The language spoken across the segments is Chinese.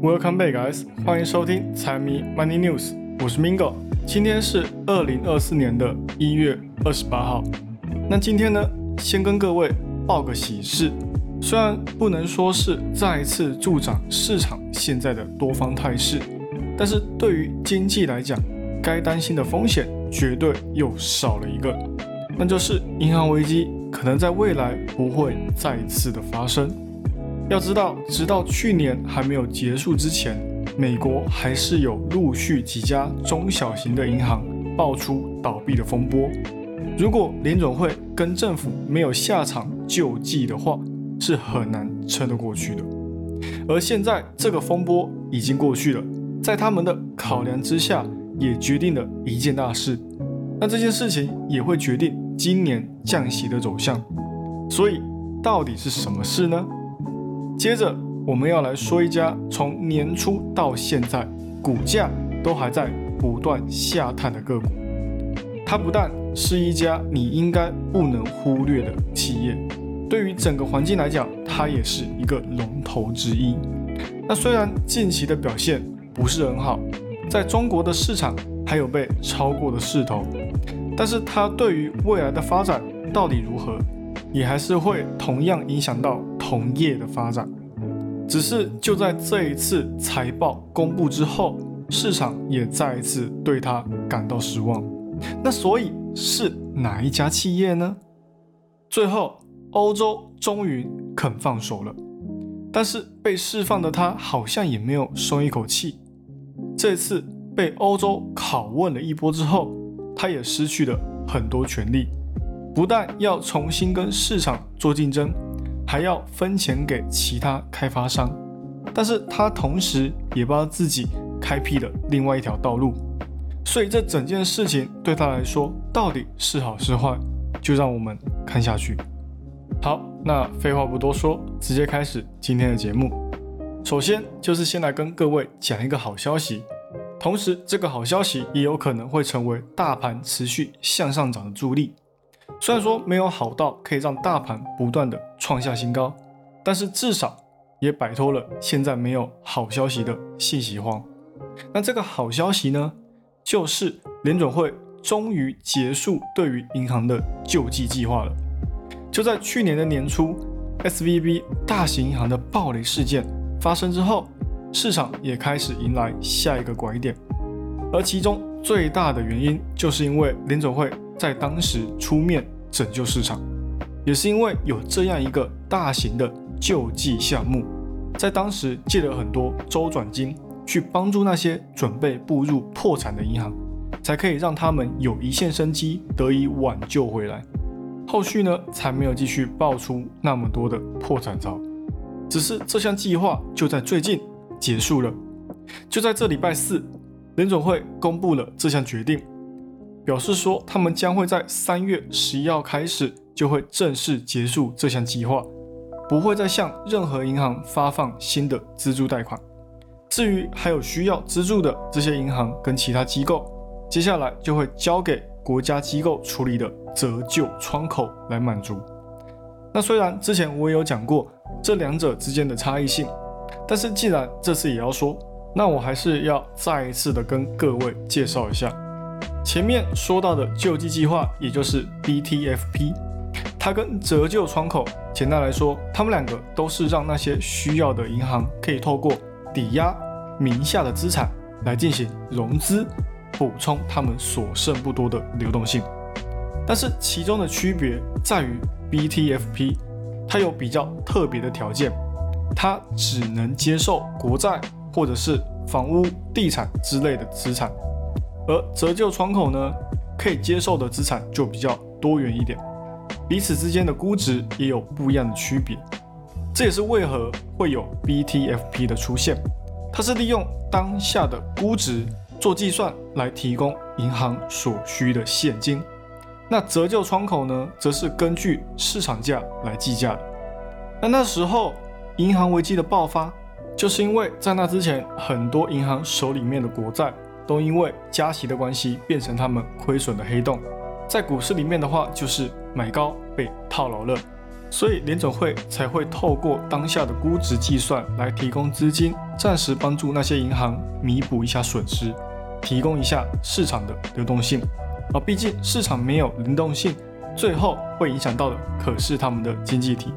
Welcome back, guys！欢迎收听财迷 Money News，我是 Mingo。今天是二零二四年的一月二十八号。那今天呢，先跟各位报个喜事。虽然不能说是再次助长市场现在的多方态势，但是对于经济来讲，该担心的风险绝对又少了一个，那就是银行危机可能在未来不会再次的发生。要知道，直到去年还没有结束之前，美国还是有陆续几家中小型的银行爆出倒闭的风波。如果联总会跟政府没有下场救济的话，是很难撑得过去的。而现在这个风波已经过去了，在他们的考量之下，也决定了一件大事。那这件事情也会决定今年降息的走向。所以，到底是什么事呢？接着，我们要来说一家从年初到现在股价都还在不断下探的个股。它不但是一家你应该不能忽略的企业，对于整个环境来讲，它也是一个龙头之一。那虽然近期的表现不是很好，在中国的市场还有被超过的势头，但是它对于未来的发展到底如何，也还是会同样影响到。同业的发展，只是就在这一次财报公布之后，市场也再一次对它感到失望。那所以是哪一家企业呢？最后，欧洲终于肯放手了，但是被释放的他好像也没有松一口气。这次被欧洲拷问了一波之后，他也失去了很多权利，不但要重新跟市场做竞争。还要分钱给其他开发商，但是他同时也帮自己开辟了另外一条道路，所以这整件事情对他来说到底是好是坏，就让我们看下去。好，那废话不多说，直接开始今天的节目。首先就是先来跟各位讲一个好消息，同时这个好消息也有可能会成为大盘持续向上涨的助力。虽然说没有好到可以让大盘不断的创下新高，但是至少也摆脱了现在没有好消息的信息荒。那这个好消息呢，就是联准会终于结束对于银行的救济计划了。就在去年的年初，SVB 大型银行的暴雷事件发生之后，市场也开始迎来下一个拐点，而其中最大的原因就是因为联准会。在当时出面拯救市场，也是因为有这样一个大型的救济项目，在当时借了很多周转金去帮助那些准备步入破产的银行，才可以让他们有一线生机得以挽救回来。后续呢，才没有继续爆出那么多的破产潮。只是这项计划就在最近结束了，就在这礼拜四，联总会公布了这项决定。表示说，他们将会在三月十一号开始就会正式结束这项计划，不会再向任何银行发放新的资助贷款。至于还有需要资助的这些银行跟其他机构，接下来就会交给国家机构处理的折旧窗口来满足。那虽然之前我也有讲过这两者之间的差异性，但是既然这次也要说，那我还是要再一次的跟各位介绍一下。前面说到的救济计划，也就是 BTFP，它跟折旧窗口，简单来说，他们两个都是让那些需要的银行可以透过抵押名下的资产来进行融资，补充他们所剩不多的流动性。但是其中的区别在于，BTFP 它有比较特别的条件，它只能接受国债或者是房屋、地产之类的资产。而折旧窗口呢，可以接受的资产就比较多元一点，彼此之间的估值也有不一样的区别。这也是为何会有 BTFP 的出现，它是利用当下的估值做计算来提供银行所需的现金。那折旧窗口呢，则是根据市场价来计价的。那那时候银行危机的爆发，就是因为在那之前，很多银行手里面的国债。都因为加息的关系变成他们亏损的黑洞，在股市里面的话就是买高被套牢了，所以联总会才会透过当下的估值计算来提供资金，暂时帮助那些银行弥补一下损失，提供一下市场的流动性。啊，毕竟市场没有流动性，最后会影响到的可是他们的经济体。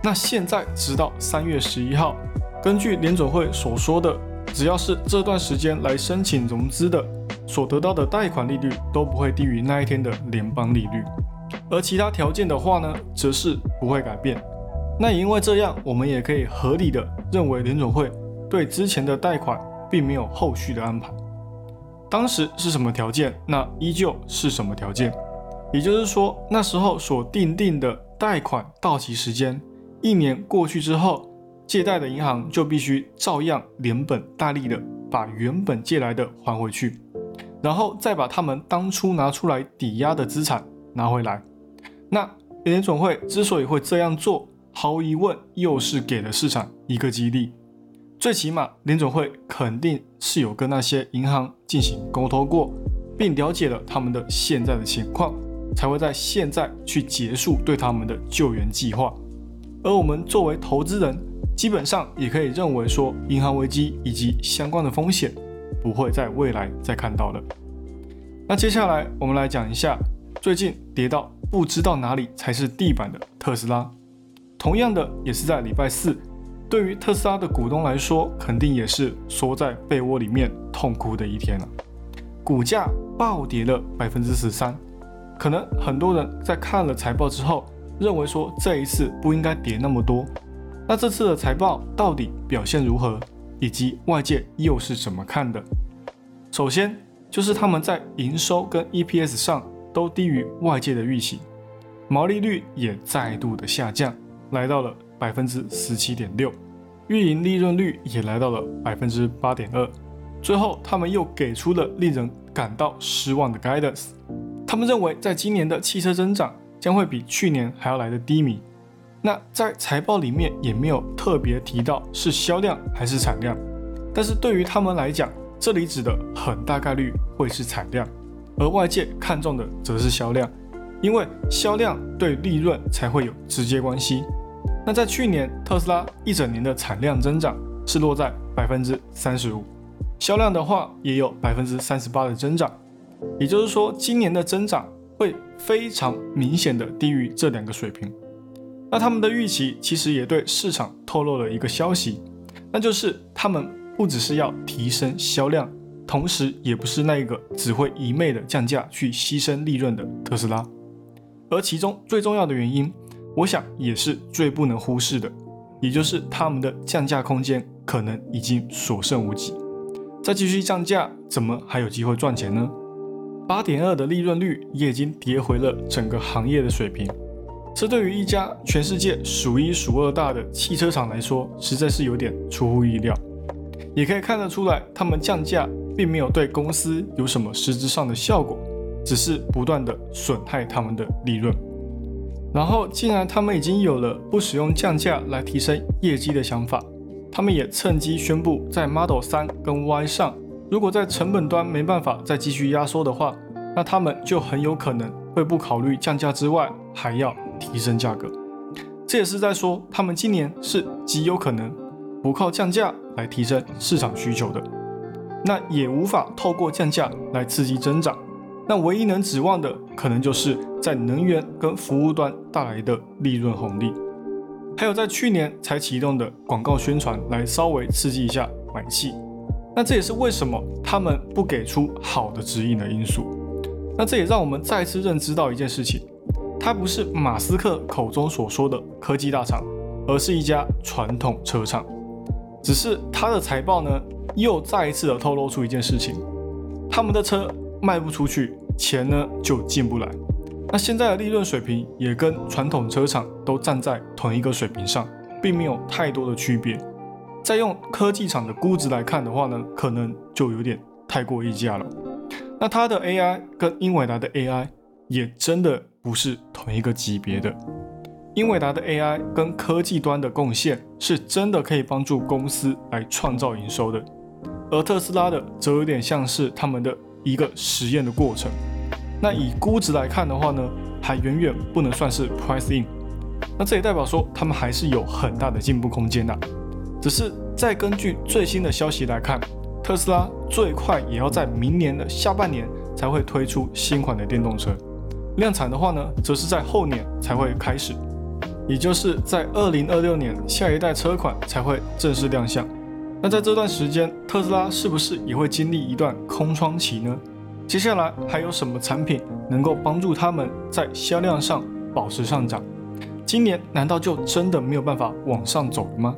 那现在直到三月十一号，根据联总会所说的，只要是这段时间来申请融资的，所得到的贷款利率都不会低于那一天的联邦利率。而其他条件的话呢，则是不会改变。那也因为这样，我们也可以合理的认为联总会对之前的贷款并没有后续的安排。当时是什么条件，那依旧是什么条件。也就是说，那时候所定定的贷款到期时间，一年过去之后，借贷的银行就必须照样连本带利的把原本借来的还回去，然后再把他们当初拿出来抵押的资产拿回来。那联总会之所以会这样做，毫无疑问又是给了市场一个激励。最起码联总会肯定是有跟那些银行进行沟通过，并了解了他们的现在的情况，才会在现在去结束对他们的救援计划。而我们作为投资人，基本上也可以认为说，银行危机以及相关的风险不会在未来再看到了。那接下来我们来讲一下最近跌到。不知道哪里才是地板的特斯拉，同样的也是在礼拜四，对于特斯拉的股东来说，肯定也是缩在被窝里面痛哭的一天了。股价暴跌了百分之十三，可能很多人在看了财报之后，认为说这一次不应该跌那么多。那这次的财报到底表现如何，以及外界又是怎么看的？首先就是他们在营收跟 EPS 上。都低于外界的预期，毛利率也再度的下降，来到了百分之十七点六，运营利润率也来到了百分之八点二。最后，他们又给出了令人感到失望的 guidance，他们认为在今年的汽车增长将会比去年还要来的低迷。那在财报里面也没有特别提到是销量还是产量，但是对于他们来讲，这里指的很大概率会是产量。而外界看重的则是销量，因为销量对利润才会有直接关系。那在去年，特斯拉一整年的产量增长是落在百分之三十五，销量的话也有百分之三十八的增长。也就是说，今年的增长会非常明显的低于这两个水平。那他们的预期其实也对市场透露了一个消息，那就是他们不只是要提升销量。同时，也不是那个只会一昧的降价去牺牲利润的特斯拉，而其中最重要的原因，我想也是最不能忽视的，也就是他们的降价空间可能已经所剩无几。再继续降价，怎么还有机会赚钱呢？八点二的利润率也已经跌回了整个行业的水平，这对于一家全世界数一数二大的汽车厂来说，实在是有点出乎意料。也可以看得出来，他们降价。并没有对公司有什么实质上的效果，只是不断的损害他们的利润。然后，既然他们已经有了不使用降价来提升业绩的想法，他们也趁机宣布，在 Model 3跟 Y 上，如果在成本端没办法再继续压缩的话，那他们就很有可能会不考虑降价之外，还要提升价格。这也是在说，他们今年是极有可能不靠降价来提升市场需求的。那也无法透过降价来刺激增长，那唯一能指望的可能就是在能源跟服务端带来的利润红利，还有在去年才启动的广告宣传来稍微刺激一下买气。那这也是为什么他们不给出好的指引的因素。那这也让我们再次认知到一件事情，它不是马斯克口中所说的科技大厂，而是一家传统车厂。只是它的财报呢？又再一次的透露出一件事情，他们的车卖不出去，钱呢就进不来。那现在的利润水平也跟传统车厂都站在同一个水平上，并没有太多的区别。再用科技厂的估值来看的话呢，可能就有点太过溢价了。那它的 AI 跟英伟达的 AI 也真的不是同一个级别的。英伟达的 AI 跟科技端的贡献是真的可以帮助公司来创造营收的。而特斯拉的则有点像是他们的一个实验的过程。那以估值来看的话呢，还远远不能算是 price in。那这也代表说他们还是有很大的进步空间的。只是再根据最新的消息来看，特斯拉最快也要在明年的下半年才会推出新款的电动车，量产的话呢，则是在后年才会开始，也就是在二零二六年下一代车款才会正式亮相。那在这段时间，特斯拉是不是也会经历一段空窗期呢？接下来还有什么产品能够帮助他们在销量上保持上涨？今年难道就真的没有办法往上走了吗？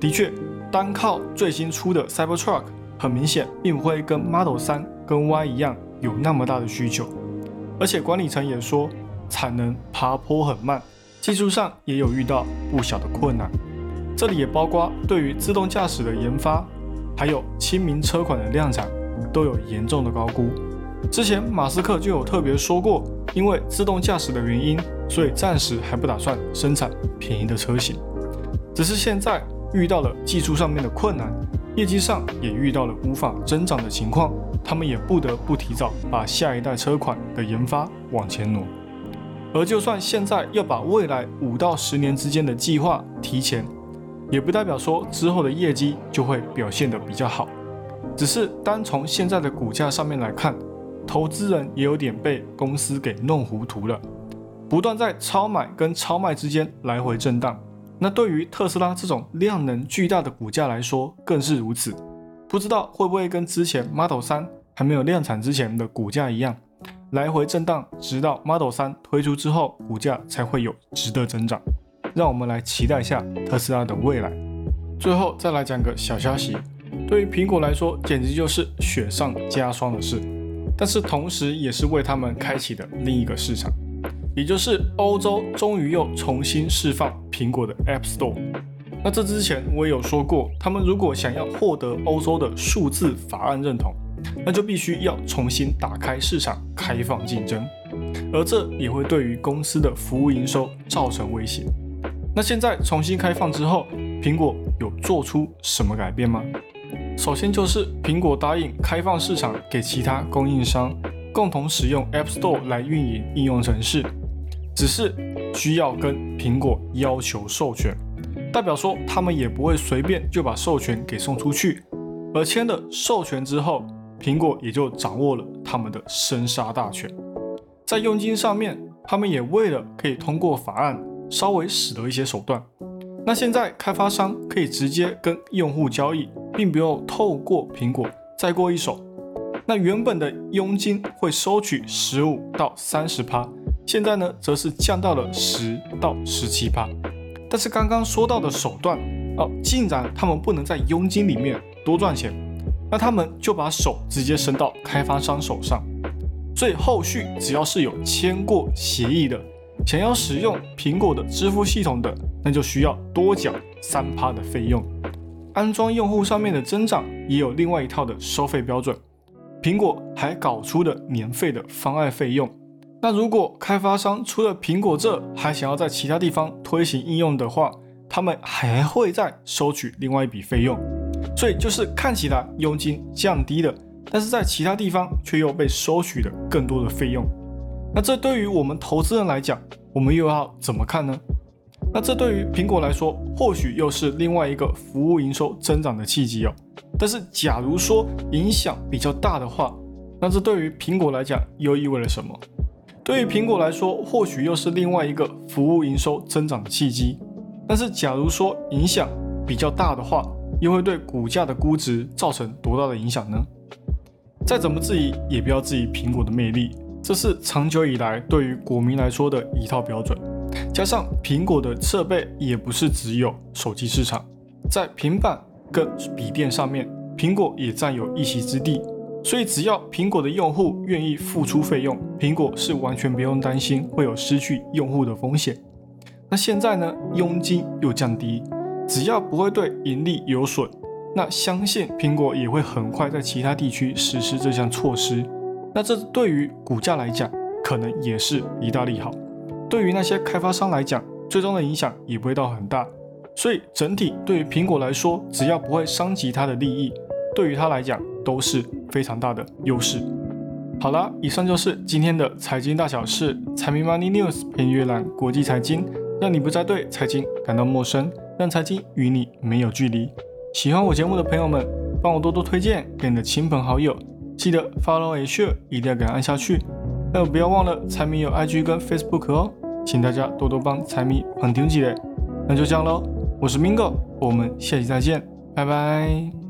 的确，单靠最新出的 Cybertruck，很明显并不会跟 Model 3跟 Y 一样有那么大的需求，而且管理层也说产能爬坡很慢，技术上也有遇到不小的困难。这里也包括对于自动驾驶的研发，还有亲民车款的量产，都有严重的高估。之前马斯克就有特别说过，因为自动驾驶的原因，所以暂时还不打算生产便宜的车型。只是现在遇到了技术上面的困难，业绩上也遇到了无法增长的情况，他们也不得不提早把下一代车款的研发往前挪。而就算现在要把未来五到十年之间的计划提前，也不代表说之后的业绩就会表现得比较好，只是单从现在的股价上面来看，投资人也有点被公司给弄糊涂了，不断在超买跟超卖之间来回震荡。那对于特斯拉这种量能巨大的股价来说更是如此，不知道会不会跟之前 Model 3还没有量产之前的股价一样，来回震荡，直到 Model 3推出之后，股价才会有值得增长。让我们来期待下特斯拉的未来。最后再来讲个小消息，对于苹果来说，简直就是雪上加霜的事，但是同时也是为他们开启的另一个市场，也就是欧洲终于又重新释放苹果的 App Store。那这之前我也有说过，他们如果想要获得欧洲的数字法案认同，那就必须要重新打开市场，开放竞争，而这也会对于公司的服务营收造成威胁。那现在重新开放之后，苹果有做出什么改变吗？首先就是苹果答应开放市场给其他供应商共同使用 App Store 来运营应用程式，只是需要跟苹果要求授权，代表说他们也不会随便就把授权给送出去，而签了授权之后，苹果也就掌握了他们的生杀大权。在佣金上面，他们也为了可以通过法案。稍微使得一些手段，那现在开发商可以直接跟用户交易，并不用透过苹果再过一手。那原本的佣金会收取十五到三十趴，现在呢则是降到了十到十七趴。但是刚刚说到的手段哦，竟然他们不能在佣金里面多赚钱，那他们就把手直接伸到开发商手上，所以后续只要是有签过协议的。想要使用苹果的支付系统的，那就需要多缴三趴的费用。安装用户上面的增长也有另外一套的收费标准。苹果还搞出了年费的方案费用。那如果开发商除了苹果这还想要在其他地方推行应用的话，他们还会再收取另外一笔费用。所以就是看起来佣金降低了，但是在其他地方却又被收取了更多的费用。那这对于我们投资人来讲，我们又要怎么看呢？那这对于苹果来说，或许又是另外一个服务营收增长的契机哦。但是，假如说影响比较大的话，那这对于苹果来讲又意味着什么？对于苹果来说，或许又是另外一个服务营收增长的契机。但是，假如说影响比较大的话，又会对股价的估值造成多大的影响呢？再怎么质疑，也不要质疑苹果的魅力。这是长久以来对于国民来说的一套标准，加上苹果的设备也不是只有手机市场，在平板跟笔电上面，苹果也占有一席之地。所以只要苹果的用户愿意付出费用，苹果是完全不用担心会有失去用户的风险。那现在呢，佣金又降低，只要不会对盈利有损，那相信苹果也会很快在其他地区实施这项措施。那这对于股价来讲，可能也是一大利好。对于那些开发商来讲，最终的影响也不会到很大。所以整体对于苹果来说，只要不会伤及它的利益，对于它来讲都是非常大的优势。好了，以上就是今天的财经大小事，财迷 Money News 偏阅览国际财经。让你不再对财经感到陌生，让财经与你没有距离。喜欢我节目的朋友们，帮我多多推荐给你的亲朋好友，记得 follow a Share 一定要给它按下去。还有不要忘了财迷有 IG 跟 Facebook 哦，请大家多多帮财迷捧场起来。那就这样喽，我是 Mingo，我们下期再见，拜拜。